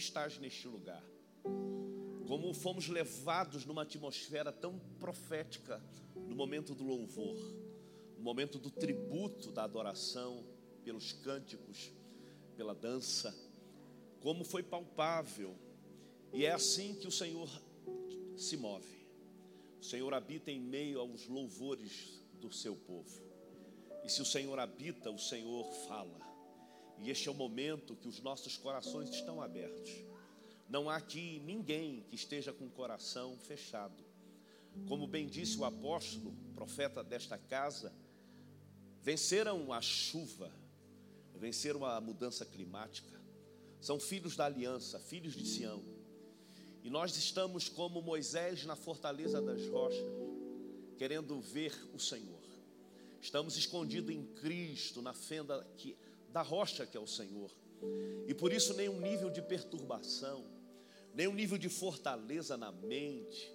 estás neste lugar. Como fomos levados numa atmosfera tão profética no momento do louvor, no momento do tributo, da adoração, pelos cânticos, pela dança, como foi palpável, e é assim que o Senhor se move. O Senhor habita em meio aos louvores do seu povo. E se o Senhor habita, o Senhor fala. E este é o momento que os nossos corações estão abertos. Não há aqui ninguém que esteja com o coração fechado. Como bem disse o apóstolo, profeta desta casa, venceram a chuva, venceram a mudança climática. São filhos da aliança, filhos de Sião. E nós estamos como Moisés na fortaleza das rochas, querendo ver o Senhor. Estamos escondidos em Cristo, na fenda que, da rocha que é o Senhor. E por isso nenhum nível de perturbação, nenhum nível de fortaleza na mente,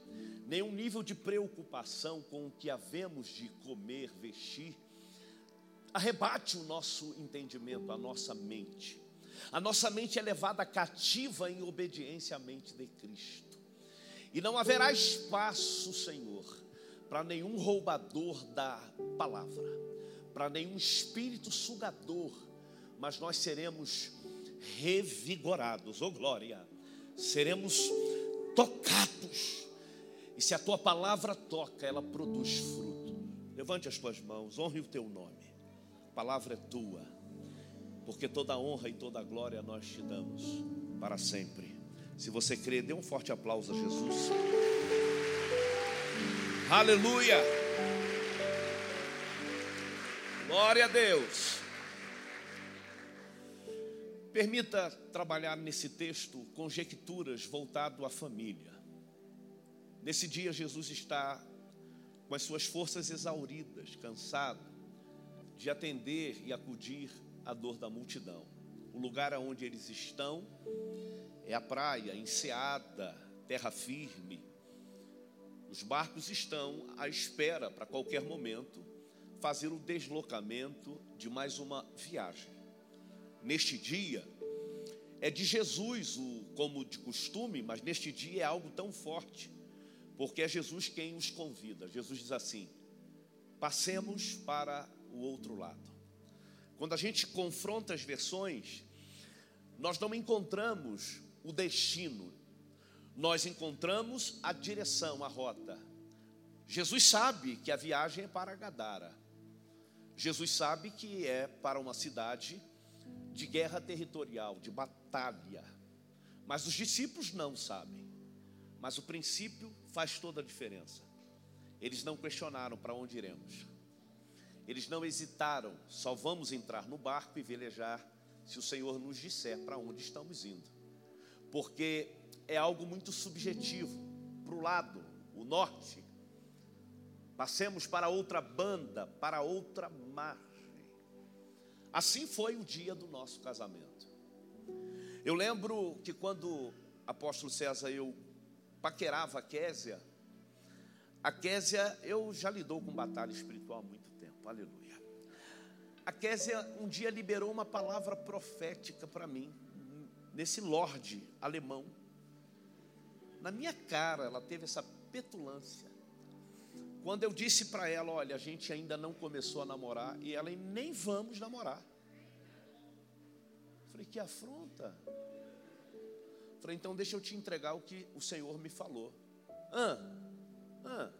nenhum nível de preocupação com o que havemos de comer, vestir, arrebate o nosso entendimento, a nossa mente. A nossa mente é levada cativa em obediência à mente de Cristo. E não haverá espaço, Senhor, para nenhum roubador da palavra, para nenhum espírito sugador, mas nós seremos revigorados, oh glória, seremos tocados. E se a tua palavra toca, ela produz fruto. Levante as tuas mãos, honre o teu nome. A palavra é tua, porque toda honra e toda glória nós te damos para sempre. Se você crê, dê um forte aplauso a Jesus. Aleluia. Glória a Deus. Permita trabalhar nesse texto conjecturas voltado à família. Nesse dia Jesus está com as suas forças exauridas, cansado de atender e acudir à dor da multidão. O lugar onde eles estão é a praia, enseada, terra firme, os barcos estão à espera para qualquer momento fazer o deslocamento de mais uma viagem. Neste dia é de Jesus, o, como de costume, mas neste dia é algo tão forte, porque é Jesus quem os convida. Jesus diz assim: passemos para o outro lado. Quando a gente confronta as versões, nós não encontramos o destino nós encontramos a direção, a rota. Jesus sabe que a viagem é para Gadara. Jesus sabe que é para uma cidade de guerra territorial, de batalha. Mas os discípulos não sabem. Mas o princípio faz toda a diferença. Eles não questionaram para onde iremos. Eles não hesitaram, só vamos entrar no barco e velejar se o Senhor nos disser para onde estamos indo. Porque é algo muito subjetivo. Para o lado, o norte, passemos para outra banda, para outra margem. Assim foi o dia do nosso casamento. Eu lembro que quando apóstolo César eu paquerava a Késia, a Késia, eu já lidou com batalha espiritual há muito tempo, aleluia. A Késia um dia liberou uma palavra profética para mim, nesse lorde alemão na minha cara, ela teve essa petulância. Quando eu disse para ela, olha, a gente ainda não começou a namorar e ela nem vamos namorar. Falei, que afronta. Falei, então deixa eu te entregar o que o Senhor me falou. Ah, ah.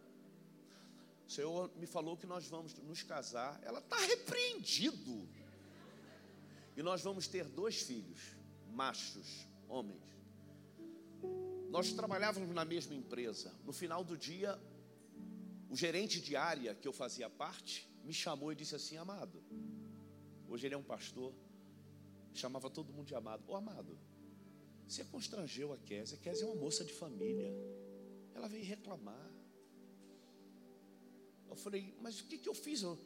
O Senhor me falou que nós vamos nos casar. Ela está repreendido. E nós vamos ter dois filhos, machos, homens. Nós trabalhávamos na mesma empresa. No final do dia, o gerente de área que eu fazia parte me chamou e disse assim: Amado, hoje ele é um pastor, chamava todo mundo de amado. Ô amado, você constrangeu a Kézia. A Kézia é uma moça de família. Ela veio reclamar. Eu falei, mas o que, que eu fiz? Eu,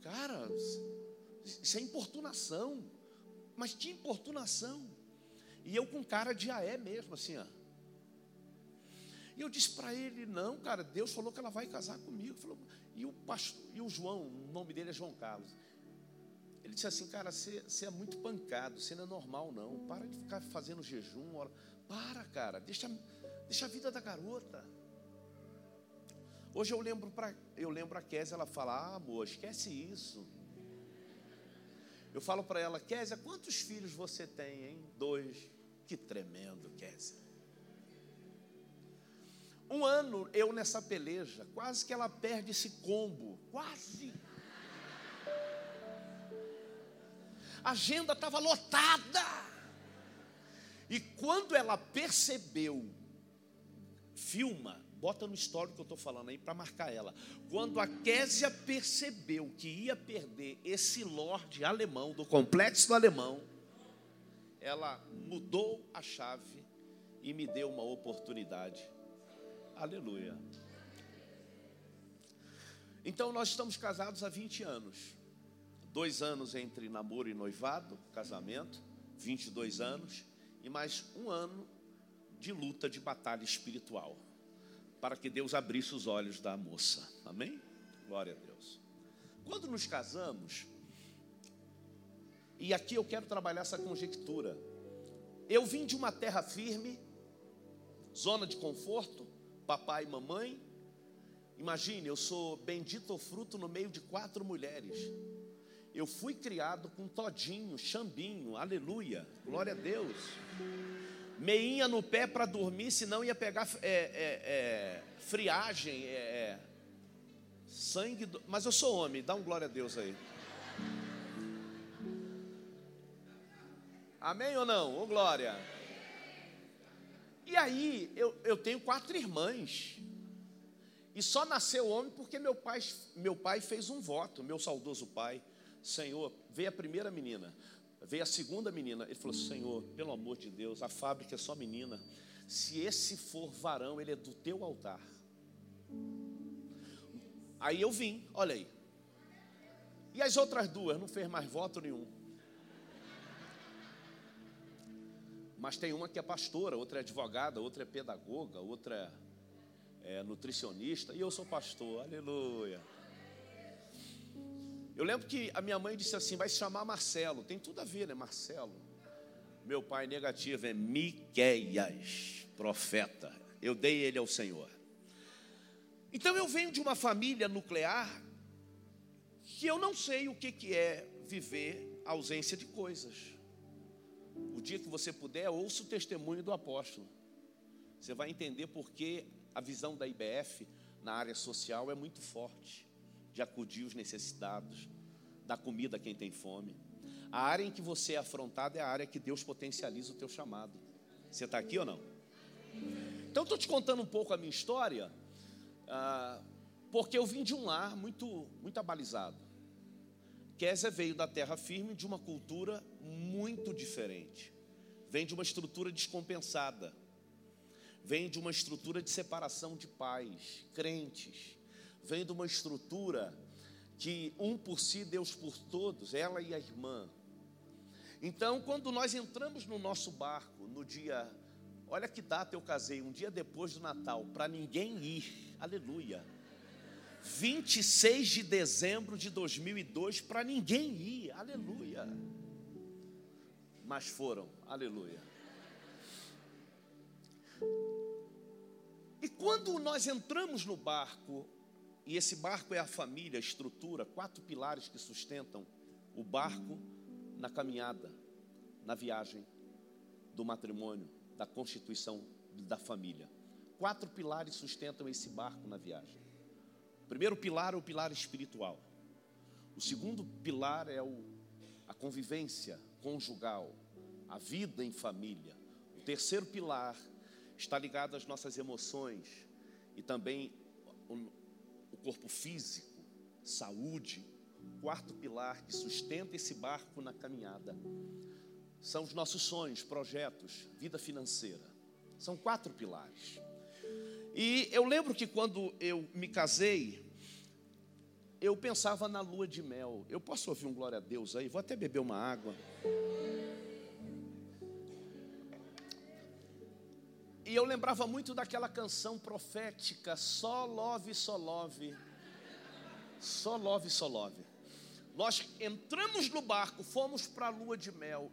cara, isso é importunação. Mas que importunação. E eu com cara de aé mesmo, assim, ó. E eu disse para ele: Não, cara, Deus falou que ela vai casar comigo. Falou, e, o pastor, e o João, o nome dele é João Carlos. Ele disse assim, cara, você, é muito pancado, você não é normal não. Para de ficar fazendo jejum. Ora. Para, cara, deixa, deixa a vida da garota. Hoje eu lembro para eu lembro a Késia, ela fala: "Ah, amor, esquece isso". Eu falo para ela: "Késia, quantos filhos você tem, hein?" Dois. Que tremendo, Késia. Um ano eu nessa peleja, quase que ela perde esse combo, quase. A agenda estava lotada. E quando ela percebeu, filma, bota no histórico que eu estou falando aí para marcar ela. Quando a Késia percebeu que ia perder esse lorde alemão, do complexo do alemão, ela mudou a chave e me deu uma oportunidade. Aleluia. Então nós estamos casados há 20 anos. Dois anos entre namoro e noivado, casamento, 22 anos, e mais um ano de luta, de batalha espiritual, para que Deus abrisse os olhos da moça. Amém? Glória a Deus. Quando nos casamos, e aqui eu quero trabalhar essa conjectura. Eu vim de uma terra firme, zona de conforto, papai e mamãe. Imagine, eu sou bendito fruto no meio de quatro mulheres. Eu fui criado com todinho, chambinho, aleluia, glória a Deus. Meinha no pé para dormir, senão ia pegar é, é, é, friagem, é, é, sangue. Do... Mas eu sou homem, dá um glória a Deus aí. Amém ou não? Ô glória. E aí, eu, eu tenho quatro irmãs. E só nasceu homem porque meu pai, meu pai fez um voto, meu saudoso pai. Senhor, veio a primeira menina, veio a segunda menina. Ele falou: Senhor, pelo amor de Deus, a fábrica é só menina. Se esse for varão, ele é do teu altar. Aí eu vim, olha aí. E as outras duas não fez mais voto nenhum. Mas tem uma que é pastora, outra é advogada, outra é pedagoga, outra é, nutricionista, e eu sou pastor, aleluia. Eu lembro que a minha mãe disse assim: vai se chamar Marcelo, tem tudo a ver, né? Marcelo. Meu pai negativo é Miqueias, profeta. Eu dei ele ao Senhor. Então eu venho de uma família nuclear que eu não sei o que, que é viver ausência de coisas. O dia que você puder, ouça o testemunho do apóstolo. Você vai entender porque a visão da IBF na área social é muito forte de acudir os necessitados, dar comida a quem tem fome. A área em que você é afrontado é a área que Deus potencializa o teu chamado. Você está aqui ou não? Então, estou te contando um pouco a minha história, ah, porque eu vim de um lar muito, muito abalizado. Kézia veio da terra firme de uma cultura muito diferente. Vem de uma estrutura descompensada. Vem de uma estrutura de separação de pais, crentes. Vem de uma estrutura que um por si, Deus por todos, ela e a irmã. Então, quando nós entramos no nosso barco, no dia, olha que data eu casei, um dia depois do Natal, para ninguém ir, aleluia. 26 de dezembro de 2002, para ninguém ir, aleluia mas foram. Aleluia. E quando nós entramos no barco, e esse barco é a família, a estrutura, quatro pilares que sustentam o barco na caminhada, na viagem do matrimônio, da constituição da família. Quatro pilares sustentam esse barco na viagem. Primeiro pilar é o pilar espiritual. O segundo pilar é o, a convivência conjugal, a vida em família. O terceiro pilar está ligado às nossas emoções e também o, o corpo físico, saúde. O quarto pilar que sustenta esse barco na caminhada são os nossos sonhos, projetos, vida financeira. São quatro pilares. E eu lembro que quando eu me casei, eu pensava na lua de mel. Eu posso ouvir um glória a Deus aí? Vou até beber uma água. E eu lembrava muito daquela canção profética, só love, só love. Só love, só love. nós entramos no barco, fomos para a lua de mel.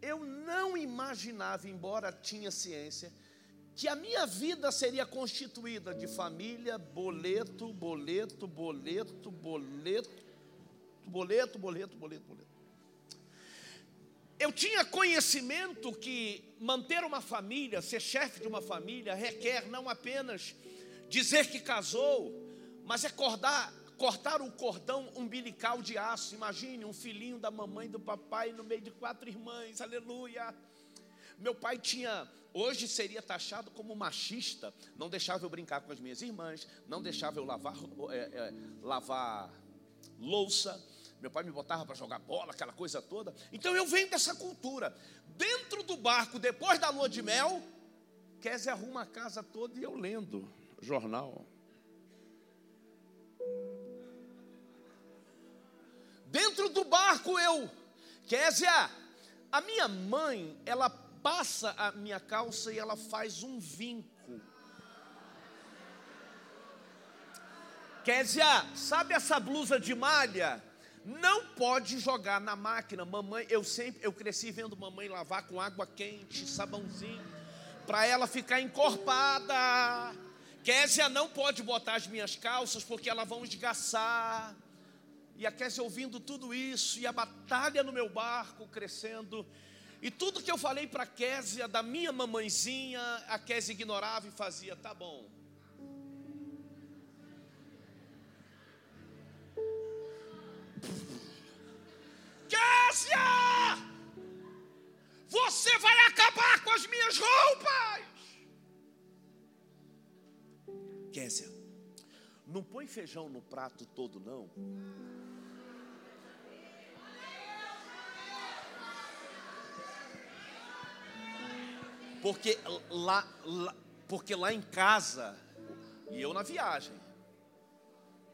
Eu não imaginava, embora tinha ciência, que a minha vida seria constituída de família, boleto, boleto, boleto, boleto, boleto, boleto, boleto, boleto. Eu tinha conhecimento que manter uma família, ser chefe de uma família, requer não apenas dizer que casou, mas é cortar, o cordão umbilical de aço. Imagine um filhinho da mamãe e do papai no meio de quatro irmãs, aleluia. Meu pai tinha, hoje seria taxado como machista, não deixava eu brincar com as minhas irmãs, não deixava eu lavar, é, é, lavar louça, meu pai me botava para jogar bola, aquela coisa toda. Então eu venho dessa cultura. Dentro do barco, depois da lua de mel, Kézia arruma a casa toda e eu lendo jornal. Dentro do barco eu, Kézia, a minha mãe, ela passa a minha calça e ela faz um vinco. Kézia, sabe essa blusa de malha? Não pode jogar na máquina. Mamãe, eu sempre, eu cresci vendo mamãe lavar com água quente, sabãozinho, para ela ficar encorpada. Késia não pode botar as minhas calças porque elas vão esgaçar. E a Késia ouvindo tudo isso, e a batalha no meu barco crescendo. E tudo que eu falei para a Késia, da minha mamãezinha, a Késia ignorava e fazia, tá bom. Cássia! Você vai acabar com as minhas roupas! Késia, não põe feijão no prato todo, não. Porque lá, lá, porque lá em casa, e eu na viagem,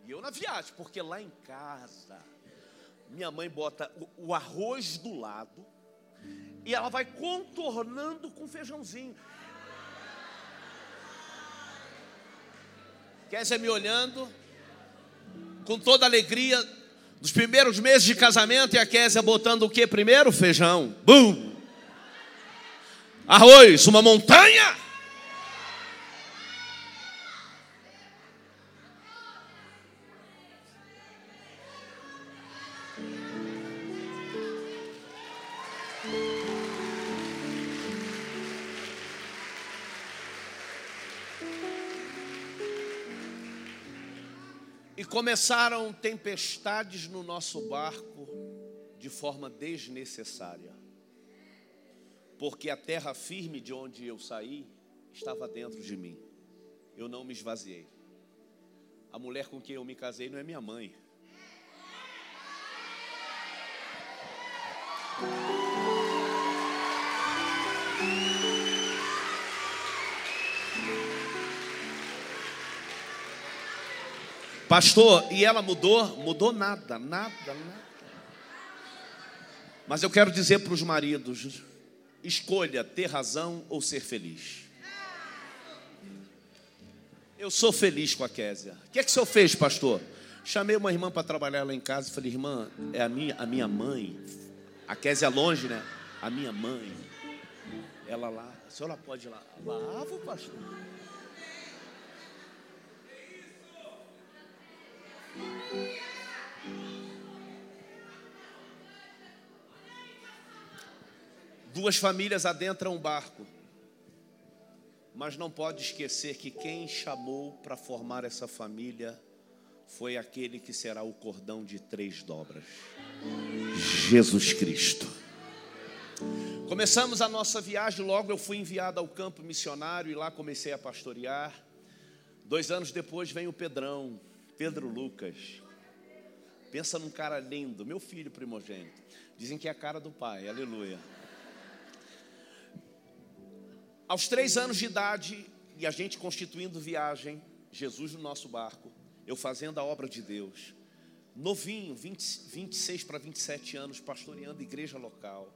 e eu na viagem, porque lá em casa, minha mãe bota o, o arroz do lado e ela vai contornando com feijãozinho. Kézia me olhando com toda alegria dos primeiros meses de casamento e a Kézia botando o que primeiro? Feijão. Bum! Arroz, uma montanha. começaram tempestades no nosso barco de forma desnecessária. Porque a terra firme de onde eu saí estava dentro de mim. Eu não me esvaziei. A mulher com quem eu me casei não é minha mãe. Pastor, e ela mudou? Mudou nada, nada, nada. Mas eu quero dizer para os maridos: escolha ter razão ou ser feliz. Eu sou feliz com a Késia. O que é que o senhor fez, pastor? Chamei uma irmã para trabalhar lá em casa falei, irmã, é a minha, a minha mãe. A Késia é longe, né? A minha mãe. Ela lá, a senhora pode ir lá. Lavo, pastor. Duas famílias adentram o barco, mas não pode esquecer que quem chamou para formar essa família foi aquele que será o cordão de três dobras: Jesus Cristo. Começamos a nossa viagem, logo eu fui enviado ao campo missionário e lá comecei a pastorear. Dois anos depois vem o Pedrão, Pedro Lucas. Pensa num cara lindo, meu filho primogênito. Dizem que é a cara do pai, aleluia. Aos três anos de idade, e a gente constituindo viagem, Jesus no nosso barco, eu fazendo a obra de Deus, novinho, 20, 26 para 27 anos, pastoreando igreja local.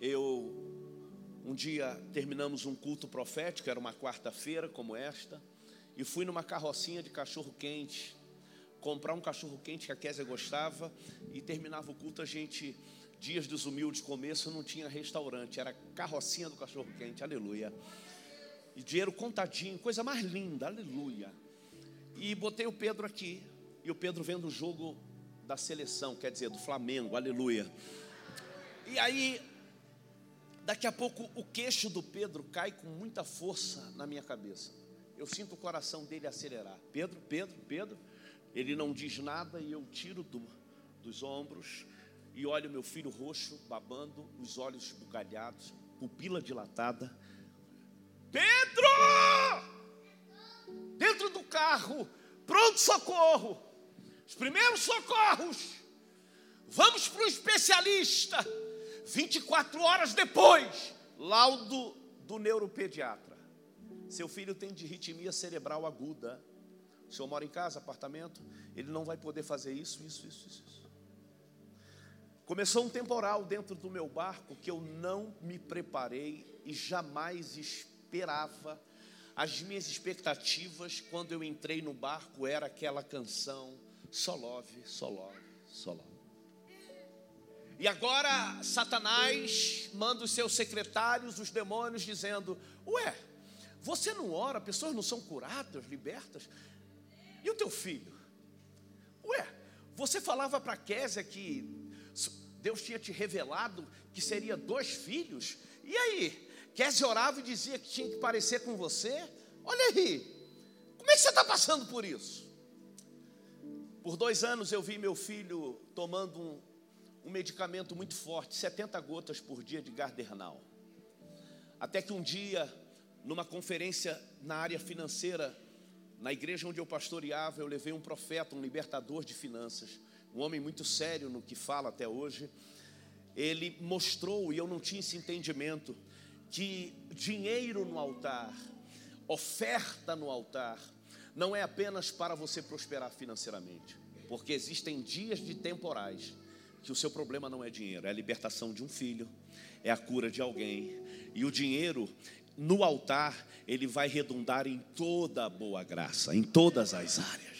Eu, um dia, terminamos um culto profético, era uma quarta-feira como esta, e fui numa carrocinha de cachorro quente comprar um cachorro quente que a Késia gostava e terminava o culto a gente dias dos humildes começo não tinha restaurante, era carrocinha do cachorro quente, aleluia. E dinheiro contadinho, coisa mais linda, aleluia. E botei o Pedro aqui, e o Pedro vendo o jogo da seleção, quer dizer, do Flamengo, aleluia. E aí, daqui a pouco, o queixo do Pedro cai com muita força na minha cabeça. Eu sinto o coração dele acelerar. Pedro, Pedro, Pedro. Ele não diz nada e eu tiro do, dos ombros e olho meu filho roxo, babando, os olhos bugalhados, pupila dilatada. Pedro! Dentro do carro, pronto socorro. Os primeiros socorros. Vamos para o especialista. 24 horas depois, laudo do neuropediatra. Seu filho tem dirritmia cerebral aguda. O senhor mora em casa, apartamento? Ele não vai poder fazer isso, isso, isso, isso. Começou um temporal dentro do meu barco que eu não me preparei e jamais esperava. As minhas expectativas quando eu entrei no barco era aquela canção Solove, Solove, Solove. E agora Satanás manda os seus secretários, os demônios, dizendo: Ué, você não ora, pessoas não são curadas, libertas? E o teu filho? Ué, você falava para Késia que Deus tinha te revelado que seria dois filhos. E aí? Kézia orava e dizia que tinha que parecer com você? Olha aí. Como é que você está passando por isso? Por dois anos eu vi meu filho tomando um, um medicamento muito forte, 70 gotas por dia de Gardernal. Até que um dia, numa conferência na área financeira, na igreja onde eu pastoreava, eu levei um profeta, um libertador de finanças um homem muito sério no que fala até hoje, ele mostrou, e eu não tinha esse entendimento, que dinheiro no altar, oferta no altar, não é apenas para você prosperar financeiramente, porque existem dias de temporais que o seu problema não é dinheiro, é a libertação de um filho, é a cura de alguém, e o dinheiro no altar, ele vai redundar em toda a boa graça, em todas as áreas.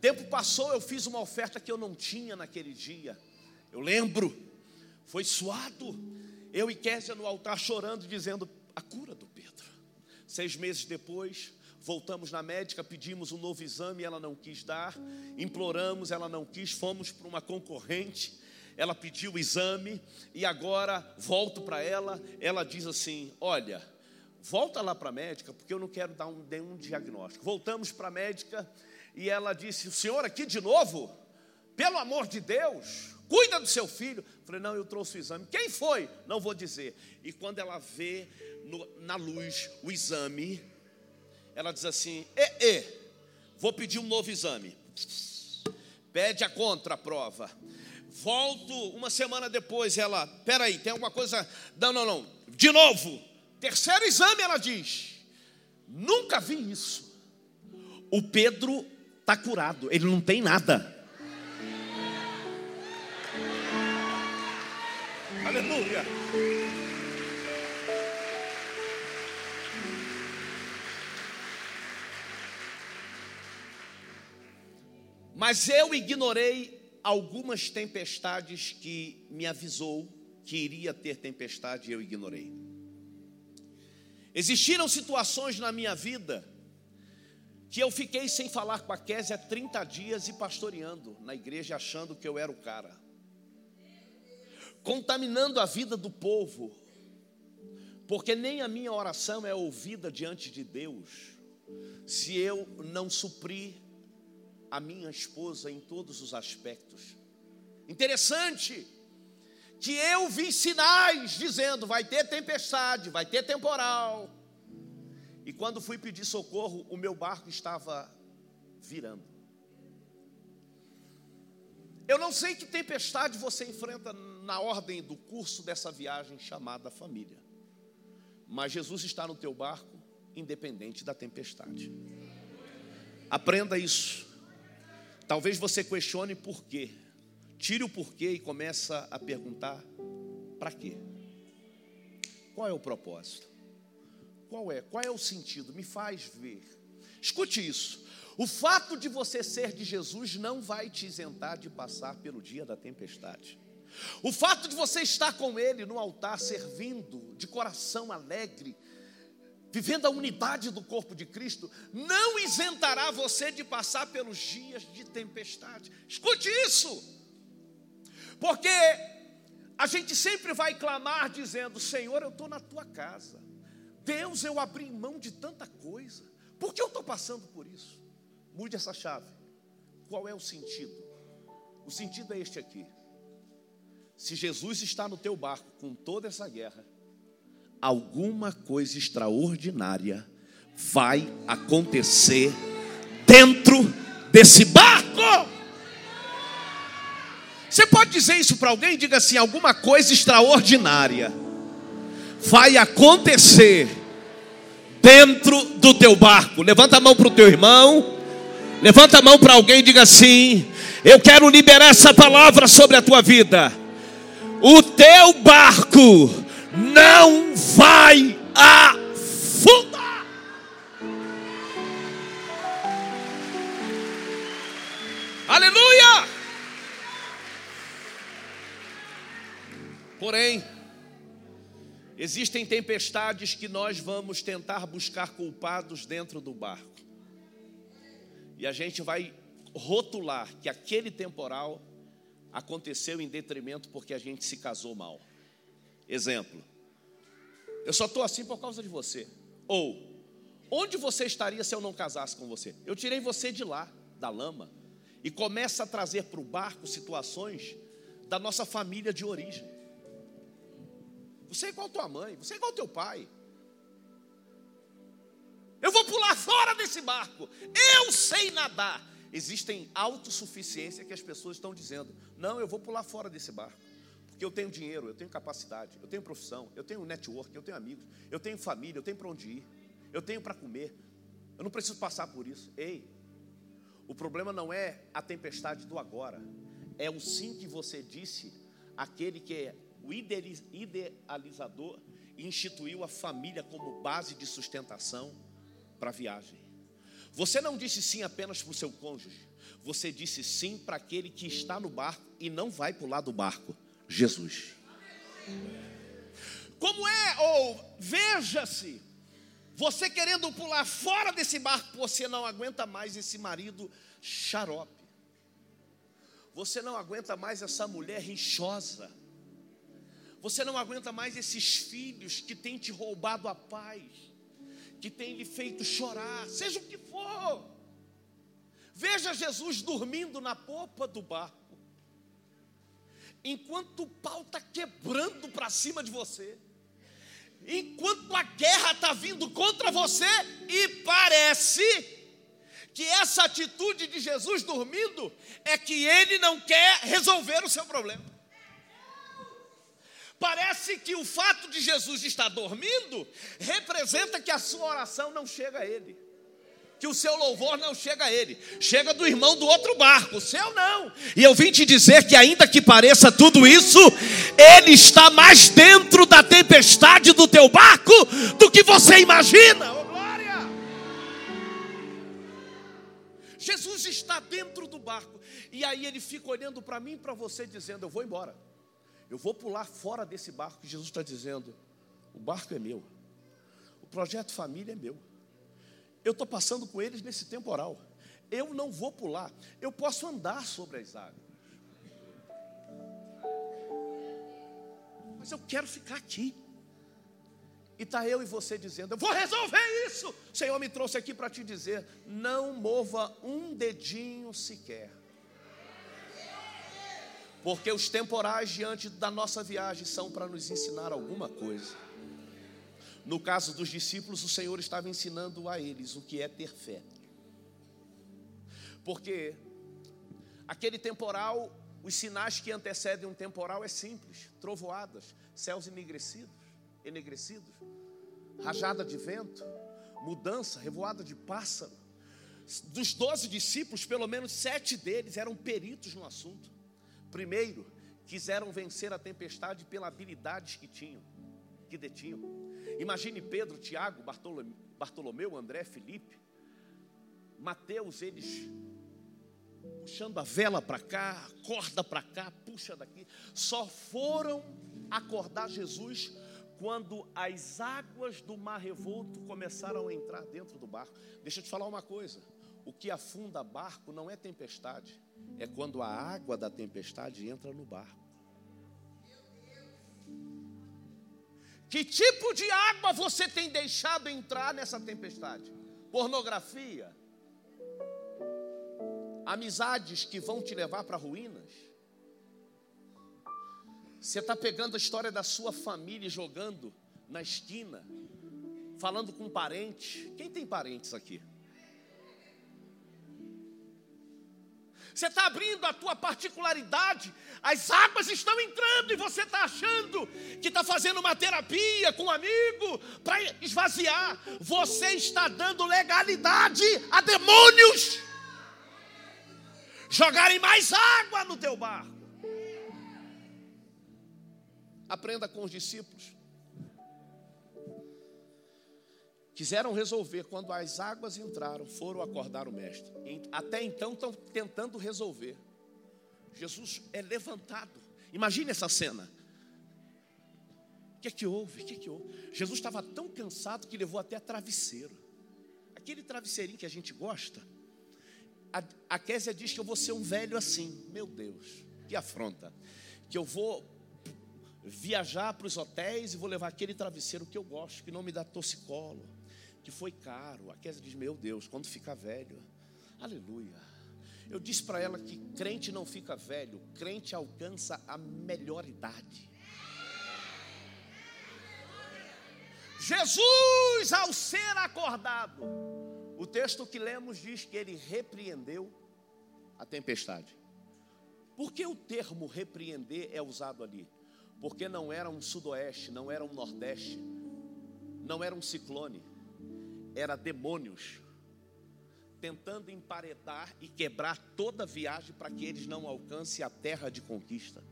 Tempo passou, eu fiz uma oferta que eu não tinha naquele dia. Eu lembro, foi suado. Eu e Késia no altar chorando, dizendo a cura do Pedro. Seis meses depois, voltamos na médica, pedimos um novo exame, ela não quis dar. Imploramos, ela não quis. Fomos para uma concorrente, ela pediu o exame e agora volto para ela. Ela diz assim: Olha, volta lá para a médica, porque eu não quero dar um, nenhum diagnóstico. Voltamos para a médica e ela disse: O senhor aqui de novo? Pelo amor de Deus, cuida do seu filho. falei: Não, eu trouxe o exame. Quem foi? Não vou dizer. E quando ela vê no, na luz o exame, ela diz assim: E, e, vou pedir um novo exame. Pede a contraprova. Volto uma semana depois, ela, peraí, tem alguma coisa? Não, não, não. De novo. Terceiro exame, ela diz: Nunca vi isso. O Pedro está curado, ele não tem nada. Aleluia. Mas eu ignorei algumas tempestades que me avisou que iria ter tempestade e eu ignorei. Existiram situações na minha vida que eu fiquei sem falar com a Késia 30 dias e pastoreando na igreja, achando que eu era o cara, contaminando a vida do povo, porque nem a minha oração é ouvida diante de Deus, se eu não suprir a minha esposa em todos os aspectos. Interessante que eu vi sinais dizendo: vai ter tempestade, vai ter temporal e quando fui pedir socorro, o meu barco estava virando. Eu não sei que tempestade você enfrenta na ordem do curso dessa viagem chamada família. Mas Jesus está no teu barco, independente da tempestade. Aprenda isso. Talvez você questione por quê. Tire o porquê e começa a perguntar para quê? Qual é o propósito? Qual é? Qual é o sentido? Me faz ver. Escute isso. O fato de você ser de Jesus não vai te isentar de passar pelo dia da tempestade. O fato de você estar com Ele no altar, servindo de coração alegre, vivendo a unidade do corpo de Cristo, não isentará você de passar pelos dias de tempestade. Escute isso, porque a gente sempre vai clamar dizendo: Senhor, eu estou na tua casa, Deus, eu abri mão de tanta coisa, por que eu estou passando por isso? Mude essa chave. Qual é o sentido? O sentido é este aqui. Se Jesus está no teu barco com toda essa guerra, alguma coisa extraordinária vai acontecer dentro desse barco. Você pode dizer isso para alguém? Diga assim: alguma coisa extraordinária vai acontecer dentro do teu barco. Levanta a mão para o teu irmão, levanta a mão para alguém e diga assim: Eu quero liberar essa palavra sobre a tua vida. O teu barco não vai afundar. Aleluia! Porém, existem tempestades que nós vamos tentar buscar culpados dentro do barco. E a gente vai rotular que aquele temporal aconteceu em detrimento porque a gente se casou mal. Exemplo, eu só estou assim por causa de você. Ou, onde você estaria se eu não casasse com você? Eu tirei você de lá, da lama, e começa a trazer para o barco situações da nossa família de origem. Você é igual tua mãe, você é igual teu pai. Eu vou pular fora desse barco. Eu sei nadar. Existem autossuficiência que as pessoas estão dizendo: não, eu vou pular fora desse barco. Porque eu tenho dinheiro, eu tenho capacidade, eu tenho profissão, eu tenho network, eu tenho amigos, eu tenho família, eu tenho para onde ir, eu tenho para comer. Eu não preciso passar por isso. Ei, o problema não é a tempestade do agora, é o sim que você disse, aquele que é o idealizador instituiu a família como base de sustentação para a viagem. Você não disse sim apenas para o seu cônjuge, você disse sim para aquele que está no barco e não vai pular do barco. Jesus. Como é, ou veja-se, você querendo pular fora desse barco, você não aguenta mais esse marido xarope. Você não aguenta mais essa mulher rixosa. Você não aguenta mais esses filhos que têm te roubado a paz, que têm lhe feito chorar, seja o que for. Veja Jesus dormindo na popa do barco enquanto o pau está quebrando para cima de você, enquanto a guerra está vindo contra você, e parece que essa atitude de Jesus dormindo é que ele não quer resolver o seu problema. Parece que o fato de Jesus estar dormindo representa que a sua oração não chega a ele que o seu louvor não chega a ele, chega do irmão do outro barco, o seu não. E eu vim te dizer que, ainda que pareça tudo isso, ele está mais dentro da tempestade do teu barco do que você imagina. Oh, glória! Jesus está dentro do barco, e aí ele fica olhando para mim e para você, dizendo: Eu vou embora, eu vou pular fora desse barco. Jesus está dizendo: O barco é meu, o projeto família é meu. Eu estou passando com eles nesse temporal. Eu não vou pular. Eu posso andar sobre as águas. Mas eu quero ficar aqui. E está eu e você dizendo: Eu vou resolver isso. O Senhor me trouxe aqui para te dizer: Não mova um dedinho sequer. Porque os temporais diante da nossa viagem são para nos ensinar alguma coisa. No caso dos discípulos, o Senhor estava ensinando a eles o que é ter fé. Porque aquele temporal, os sinais que antecedem um temporal é simples: trovoadas, céus enegrecidos, enegrecidos, rajada de vento, mudança, revoada de pássaro. Dos doze discípulos, pelo menos sete deles eram peritos no assunto. Primeiro, quiseram vencer a tempestade pela habilidades que tinham, que detinham. Imagine Pedro, Tiago, Bartolomeu, André, Felipe. Mateus, eles puxando a vela para cá, corda para cá, puxa daqui, só foram acordar Jesus quando as águas do mar revolto começaram a entrar dentro do barco. Deixa eu te falar uma coisa: o que afunda barco não é tempestade, é quando a água da tempestade entra no barco. Que tipo de água você tem deixado entrar nessa tempestade? Pornografia? Amizades que vão te levar para ruínas? Você está pegando a história da sua família e jogando na esquina, falando com parente. Quem tem parentes aqui? Você está abrindo a tua particularidade, as águas estão entrando e você está achando que está fazendo uma terapia com um amigo para esvaziar. Você está dando legalidade a demônios jogarem mais água no teu barco. Aprenda com os discípulos. Quiseram resolver, quando as águas entraram, foram acordar o mestre. Até então estão tentando resolver. Jesus é levantado. Imagine essa cena. O que é que houve? O que é que houve? Jesus estava tão cansado que levou até travesseiro. Aquele travesseirinho que a gente gosta. A, a Késia diz que eu vou ser um velho assim. Meu Deus, que afronta. Que eu vou viajar para os hotéis e vou levar aquele travesseiro que eu gosto, que não me dá torcicolo, que foi caro. A Kézia diz: Meu Deus, quando ficar velho, aleluia. Eu disse para ela que crente não fica velho, crente alcança a melhor idade. Jesus, ao ser acordado, o texto que lemos diz que ele repreendeu a tempestade. Por que o termo repreender é usado ali? porque não era um sudoeste, não era um nordeste, não era um ciclone, era demônios tentando emparedar e quebrar toda viagem para que eles não alcancem a terra de conquista.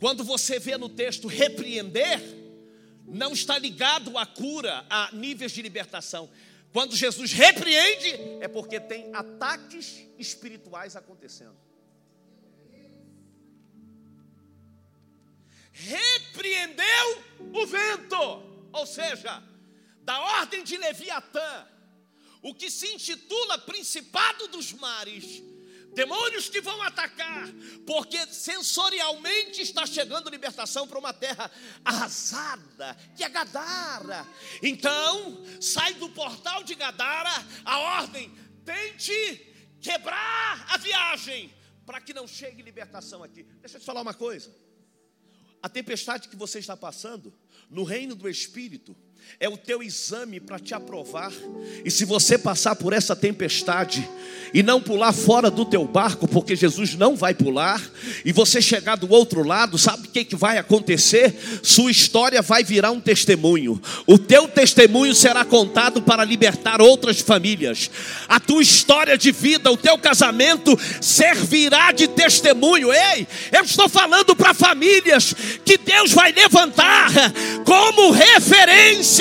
Quando você vê no texto repreender, não está ligado à cura, a níveis de libertação. Quando Jesus repreende, é porque tem ataques espirituais acontecendo. repreendeu o vento, ou seja, da ordem de Leviatã, o que se intitula Principado dos Mares, demônios que vão atacar, porque sensorialmente está chegando libertação para uma terra arrasada, que é Gadara. Então, sai do portal de Gadara a ordem: tente quebrar a viagem, para que não chegue libertação aqui. Deixa eu te falar uma coisa. A tempestade que você está passando, no reino do Espírito, é o teu exame para te aprovar. E se você passar por essa tempestade e não pular fora do teu barco, porque Jesus não vai pular, e você chegar do outro lado, sabe o que, que vai acontecer? Sua história vai virar um testemunho. O teu testemunho será contado para libertar outras famílias. A tua história de vida, o teu casamento servirá de testemunho. Ei, eu estou falando para famílias que Deus vai levantar como referência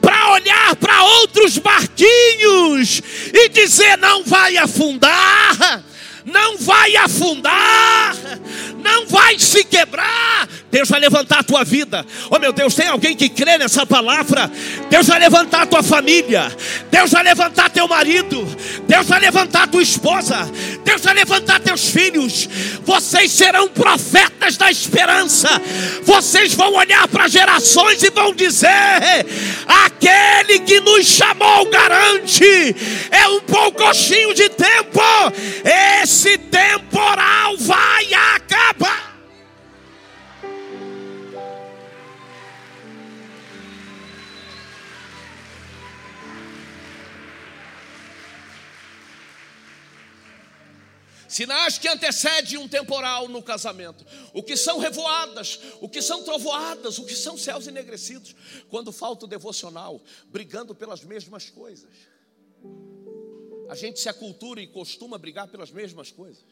para olhar para outros barquinhos e dizer: não vai afundar, não vai afundar, não vai se quebrar. Deus vai levantar a tua vida. Oh meu Deus, tem alguém que crê nessa palavra? Deus vai levantar a tua família. Deus vai levantar teu marido. Deus vai levantar tua esposa. Deus vai levantar teus filhos. Vocês serão profetas da esperança. Vocês vão olhar para gerações e vão dizer: aquele que nos chamou garante. É um poucochinho de tempo. Esse Sinais que antecedem um temporal no casamento. O que são revoadas, o que são trovoadas, o que são céus enegrecidos. Quando falta o devocional, brigando pelas mesmas coisas. A gente se acultura e costuma brigar pelas mesmas coisas.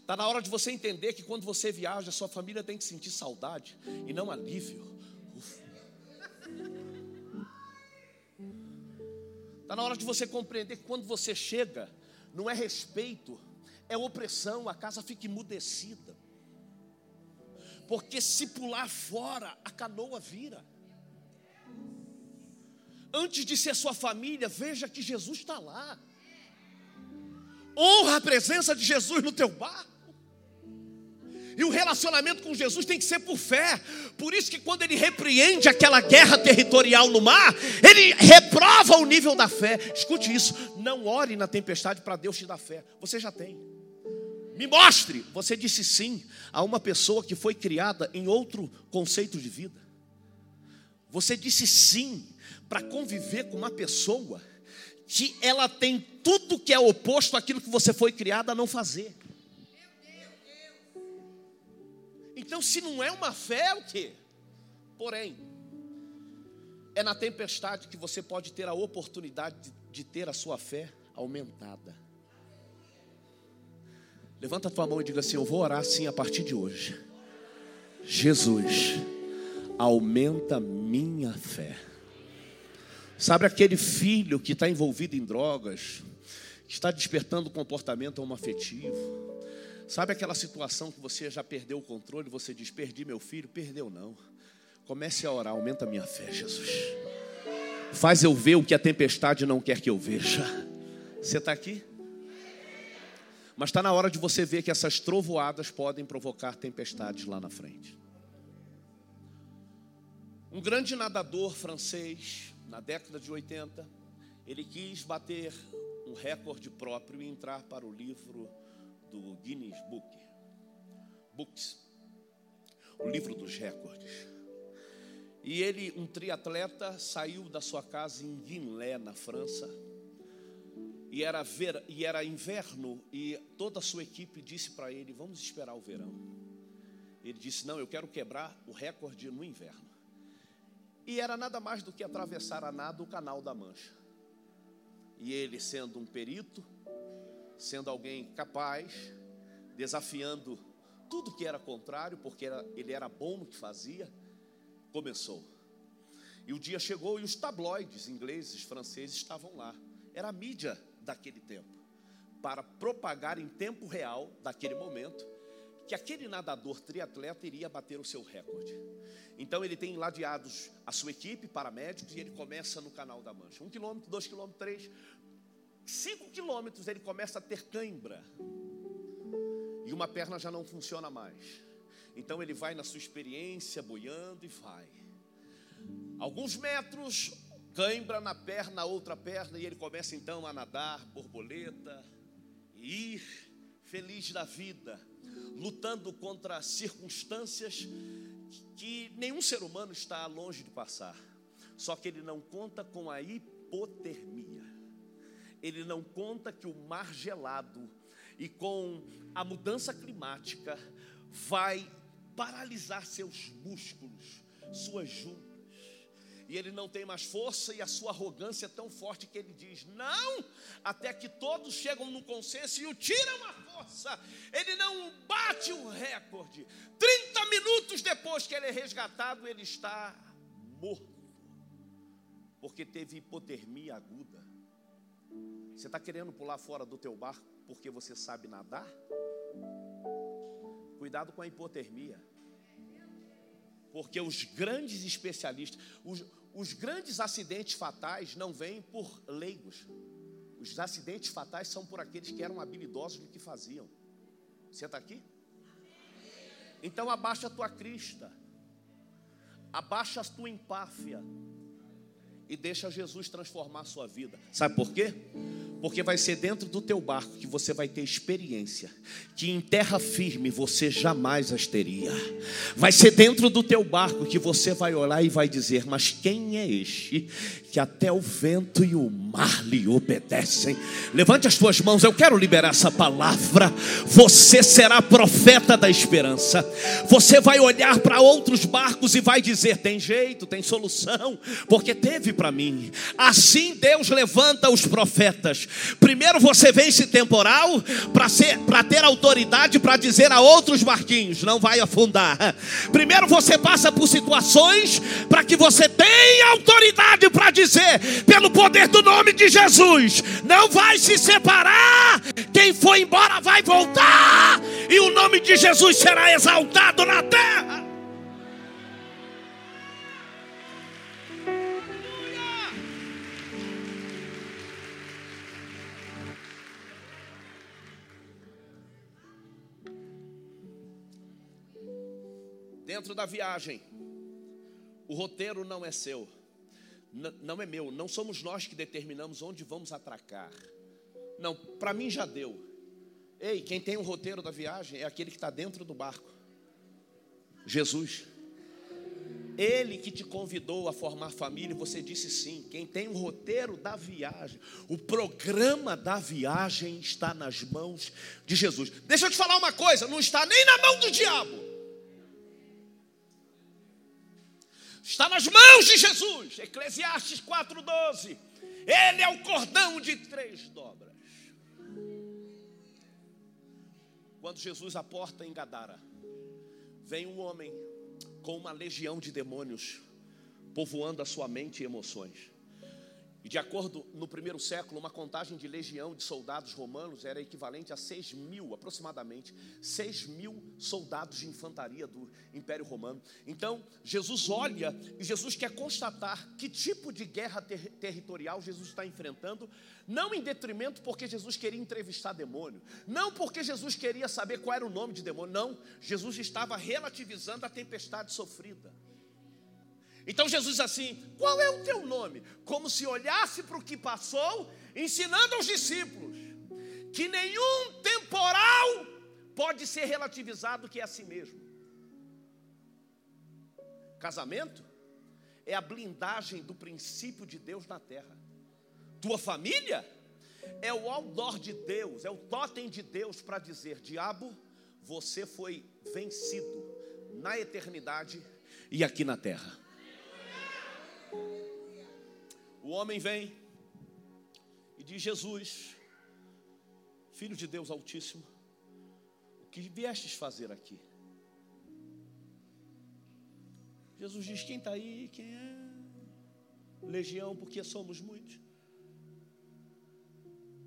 Está na hora de você entender que quando você viaja, sua família tem que sentir saudade e não alívio. Está na hora de você compreender que quando você chega, não é respeito, é opressão, a casa fica emudecida. Porque se pular fora, a canoa vira. Antes de ser sua família, veja que Jesus está lá. Honra a presença de Jesus no teu barco. E o relacionamento com Jesus tem que ser por fé. Por isso que quando ele repreende aquela guerra territorial no mar, ele reprova o nível da fé. Escute isso, não ore na tempestade para Deus te dar fé. Você já tem. Me mostre. Você disse sim a uma pessoa que foi criada em outro conceito de vida. Você disse sim para conviver com uma pessoa que ela tem tudo que é oposto àquilo que você foi criada a não fazer. Então, se não é uma fé, é o quê? Porém, é na tempestade que você pode ter a oportunidade de, de ter a sua fé aumentada. Levanta a tua mão e diga assim: Eu vou orar assim a partir de hoje. Jesus, aumenta minha fé. Sabe aquele filho que está envolvido em drogas, que está despertando comportamento homoafetivo, Sabe aquela situação que você já perdeu o controle, você diz: "Perdi meu filho", perdeu não. Comece a orar, aumenta a minha fé, Jesus. Faz eu ver o que a tempestade não quer que eu veja. Você está aqui? Mas está na hora de você ver que essas trovoadas podem provocar tempestades lá na frente. Um grande nadador francês, na década de 80, ele quis bater um recorde próprio e entrar para o livro do Guinness Book, Books, o livro dos recordes. E ele, um triatleta, saiu da sua casa em Guinlé, na França. E era, ver, e era inverno, e toda a sua equipe disse para ele: Vamos esperar o verão. Ele disse: Não, eu quero quebrar o recorde no inverno. E era nada mais do que atravessar a nada o canal da Mancha. E ele, sendo um perito, sendo alguém capaz, desafiando tudo que era contrário, porque era, ele era bom no que fazia, começou. E o dia chegou e os tabloides ingleses, franceses estavam lá. Era a mídia daquele tempo, para propagar em tempo real, daquele momento, que aquele nadador triatleta iria bater o seu recorde. Então ele tem ladeados a sua equipe, paramédicos, e ele começa no Canal da Mancha. Um quilômetro, dois quilômetros, três, cinco quilômetros ele começa a ter cãibra. E uma perna já não funciona mais. Então ele vai na sua experiência, boiando e vai. Alguns metros, cãibra na perna, outra perna, e ele começa então a nadar, borboleta, e ir feliz da vida, lutando contra circunstâncias que nenhum ser humano está longe de passar. Só que ele não conta com a hipotermia ele não conta que o mar gelado e com a mudança climática vai paralisar seus músculos, suas juntas. E ele não tem mais força e a sua arrogância é tão forte que ele diz: "Não, até que todos chegam no consenso e o tiram a força". Ele não bate o recorde. 30 minutos depois que ele é resgatado, ele está morto. Porque teve hipotermia aguda. Você está querendo pular fora do teu barco porque você sabe nadar? Cuidado com a hipotermia. Porque os grandes especialistas, os, os grandes acidentes fatais não vêm por leigos. Os acidentes fatais são por aqueles que eram habilidosos no que faziam. Você está aqui? Então abaixa a tua crista, abaixa a tua empáfia e deixa Jesus transformar a sua vida. Sabe por quê? Porque vai ser dentro do teu barco que você vai ter experiência, que em terra firme você jamais as teria. Vai ser dentro do teu barco que você vai olhar e vai dizer: Mas quem é este que até o vento e o mar lhe obedecem? Levante as tuas mãos, eu quero liberar essa palavra. Você será profeta da esperança. Você vai olhar para outros barcos e vai dizer: Tem jeito, tem solução, porque teve para mim. Assim Deus levanta os profetas Primeiro você vence temporal para ter autoridade para dizer a outros barquinhos: não vai afundar. Primeiro você passa por situações para que você tenha autoridade para dizer, pelo poder do nome de Jesus: não vai se separar. Quem foi embora vai voltar. E o nome de Jesus será exaltado na terra. Da viagem. O roteiro não é seu, não é meu, não somos nós que determinamos onde vamos atracar. Não, para mim já deu. Ei, quem tem o roteiro da viagem é aquele que está dentro do barco. Jesus. Ele que te convidou a formar família, você disse sim. Quem tem o roteiro da viagem, o programa da viagem está nas mãos de Jesus. Deixa eu te falar uma coisa: não está nem na mão do diabo. Está nas mãos de Jesus. Eclesiastes 4,12. Ele é o cordão de três dobras. Quando Jesus aporta em Gadara, vem um homem com uma legião de demônios povoando a sua mente e emoções. E de acordo no primeiro século, uma contagem de legião de soldados romanos era equivalente a 6 mil, aproximadamente, 6 mil soldados de infantaria do Império Romano. Então, Jesus olha e Jesus quer constatar que tipo de guerra ter territorial Jesus está enfrentando, não em detrimento porque Jesus queria entrevistar demônio, não porque Jesus queria saber qual era o nome de demônio, não. Jesus estava relativizando a tempestade sofrida. Então Jesus assim: qual é o teu nome? Como se olhasse para o que passou, ensinando aos discípulos que nenhum temporal pode ser relativizado que é a si mesmo. Casamento é a blindagem do princípio de Deus na terra. Tua família é o outdoor de Deus, é o totem de Deus para dizer: diabo, você foi vencido na eternidade e aqui na terra. O homem vem e diz: Jesus, Filho de Deus Altíssimo, o que viestes fazer aqui? Jesus diz: Quem está aí? Quem é? Legião, porque somos muitos.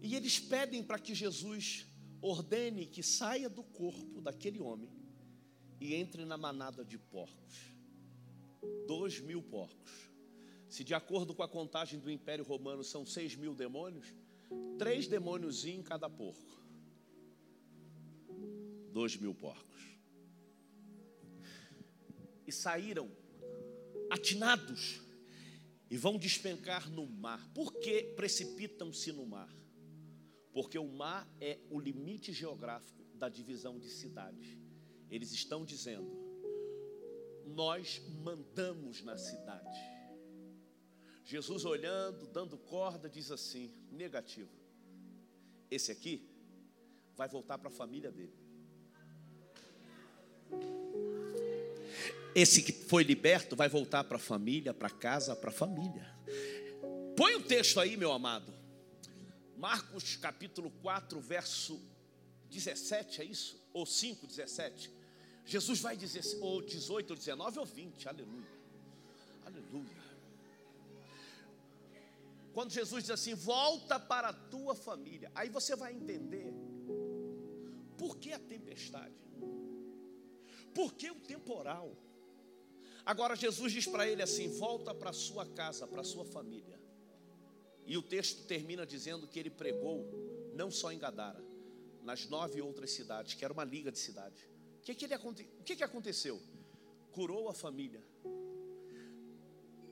E eles pedem para que Jesus ordene que saia do corpo daquele homem e entre na manada de porcos. Dois mil porcos. Se de acordo com a contagem do Império Romano são seis mil demônios, três demônios em cada porco. Dois mil porcos. E saíram atinados e vão despencar no mar. Por que precipitam-se no mar? Porque o mar é o limite geográfico da divisão de cidades. Eles estão dizendo: nós mandamos na cidade. Jesus olhando, dando corda, diz assim: negativo. Esse aqui vai voltar para a família dele. Esse que foi liberto vai voltar para a família, para casa, para a família. Põe o texto aí, meu amado. Marcos capítulo 4, verso 17, é isso? Ou 5, 17. Jesus vai dizer, ou 18, ou 19, ou 20, aleluia. Aleluia. Quando Jesus diz assim: volta para a tua família, aí você vai entender por que a tempestade, por que o temporal. Agora Jesus diz para ele assim: volta para a sua casa, para a sua família. E o texto termina dizendo que ele pregou, não só em Gadara, nas nove outras cidades, que era uma liga de cidades. O que, que, ele, o que, que aconteceu? Curou a família,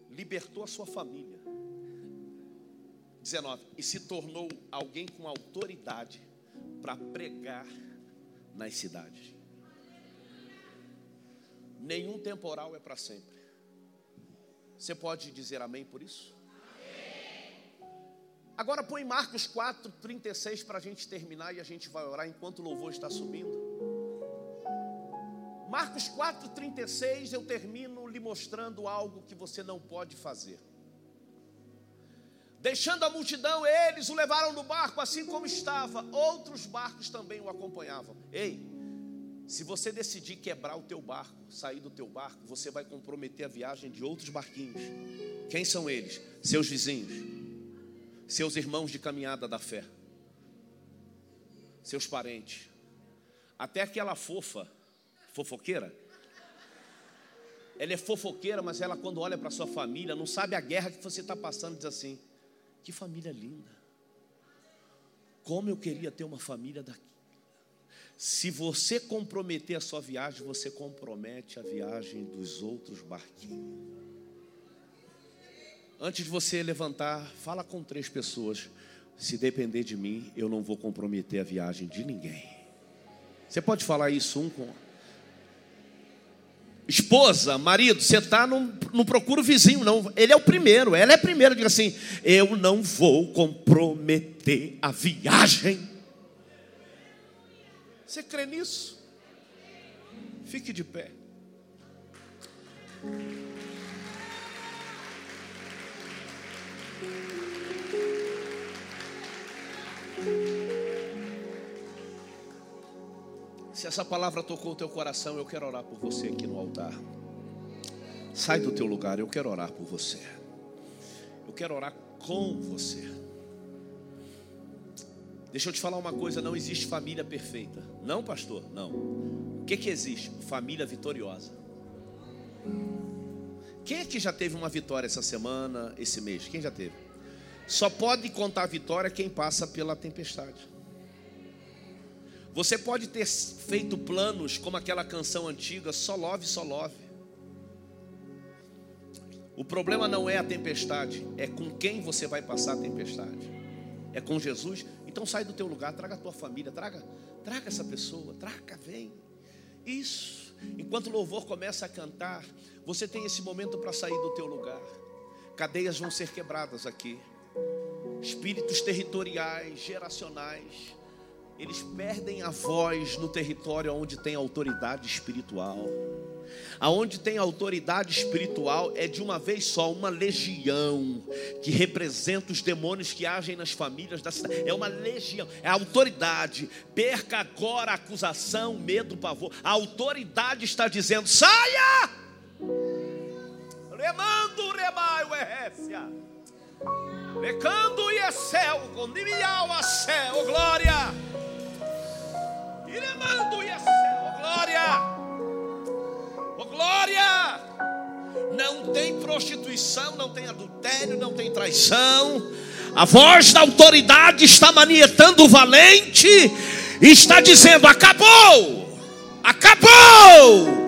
libertou a sua família 19. E se tornou alguém com autoridade para pregar nas cidades. Nenhum temporal é para sempre. Você pode dizer amém por isso? Agora põe Marcos 4, 36 para a gente terminar e a gente vai orar enquanto o louvor está subindo. Marcos 4, 36 eu termino lhe mostrando algo que você não pode fazer. Deixando a multidão, eles o levaram no barco assim como estava. Outros barcos também o acompanhavam. Ei, se você decidir quebrar o teu barco, sair do teu barco, você vai comprometer a viagem de outros barquinhos. Quem são eles? Seus vizinhos, seus irmãos de caminhada da fé, seus parentes, até aquela fofa, fofoqueira. Ela é fofoqueira, mas ela, quando olha para sua família, não sabe a guerra que você está passando, diz assim: Que família linda. Como eu queria ter uma família daqui. Se você comprometer a sua viagem, você compromete a viagem dos outros barquinhos. Antes de você levantar, fala com três pessoas. Se depender de mim, eu não vou comprometer a viagem de ninguém. Você pode falar isso um com esposa, marido, você está, não, não procura o vizinho, não. Ele é o primeiro, ela é a primeira. Diga assim: eu não vou comprometer a viagem você crê nisso? Fique de pé. Se essa palavra tocou o teu coração, eu quero orar por você aqui no altar. Sai do teu lugar, eu quero orar por você. Eu quero orar com você. Deixa eu te falar uma coisa: não existe família perfeita. Não, pastor? Não. O que, que existe? Família vitoriosa. Quem é que já teve uma vitória essa semana, esse mês? Quem já teve? Só pode contar vitória quem passa pela tempestade. Você pode ter feito planos como aquela canção antiga, só love, só love. O problema não é a tempestade, é com quem você vai passar a tempestade. É com Jesus. Então sai do teu lugar, traga a tua família, traga, traga essa pessoa, traga, vem. Isso. Enquanto o louvor começa a cantar, você tem esse momento para sair do teu lugar. Cadeias vão ser quebradas aqui. Espíritos territoriais, geracionais, eles perdem a voz no território onde tem autoridade espiritual. Aonde tem autoridade espiritual é de uma vez só uma legião que representa os demônios que agem nas famílias da cidade. É uma legião, é autoridade. Perca agora a acusação, medo, pavor. A autoridade está dizendo: saia! Remando rebaio errécia. Pecando e é céu, com a céu, glória. Céu, glória glória. Não tem prostituição, não tem adultério, não tem traição. A voz da autoridade está manietando o valente e está dizendo: acabou, acabou.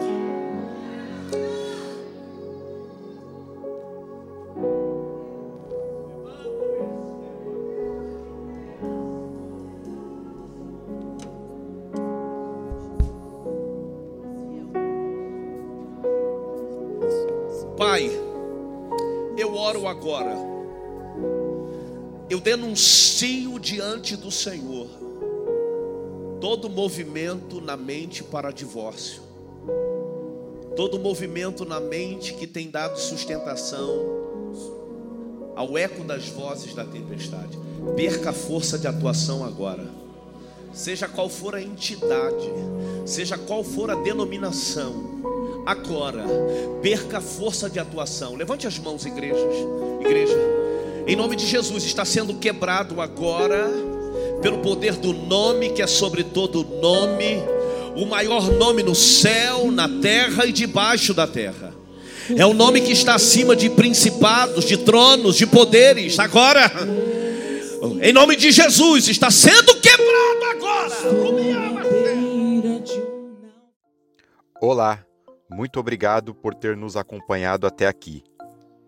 Denuncio diante do Senhor todo movimento na mente para divórcio, todo movimento na mente que tem dado sustentação ao eco das vozes da tempestade. Perca a força de atuação agora. Seja qual for a entidade, seja qual for a denominação, agora perca a força de atuação. Levante as mãos, igrejas, igreja. Em nome de Jesus está sendo quebrado agora pelo poder do nome que é sobre todo nome, o maior nome no céu, na terra e debaixo da terra. É o nome que está acima de principados, de tronos, de poderes. Agora, em nome de Jesus, está sendo quebrado agora. Olá. Muito obrigado por ter nos acompanhado até aqui.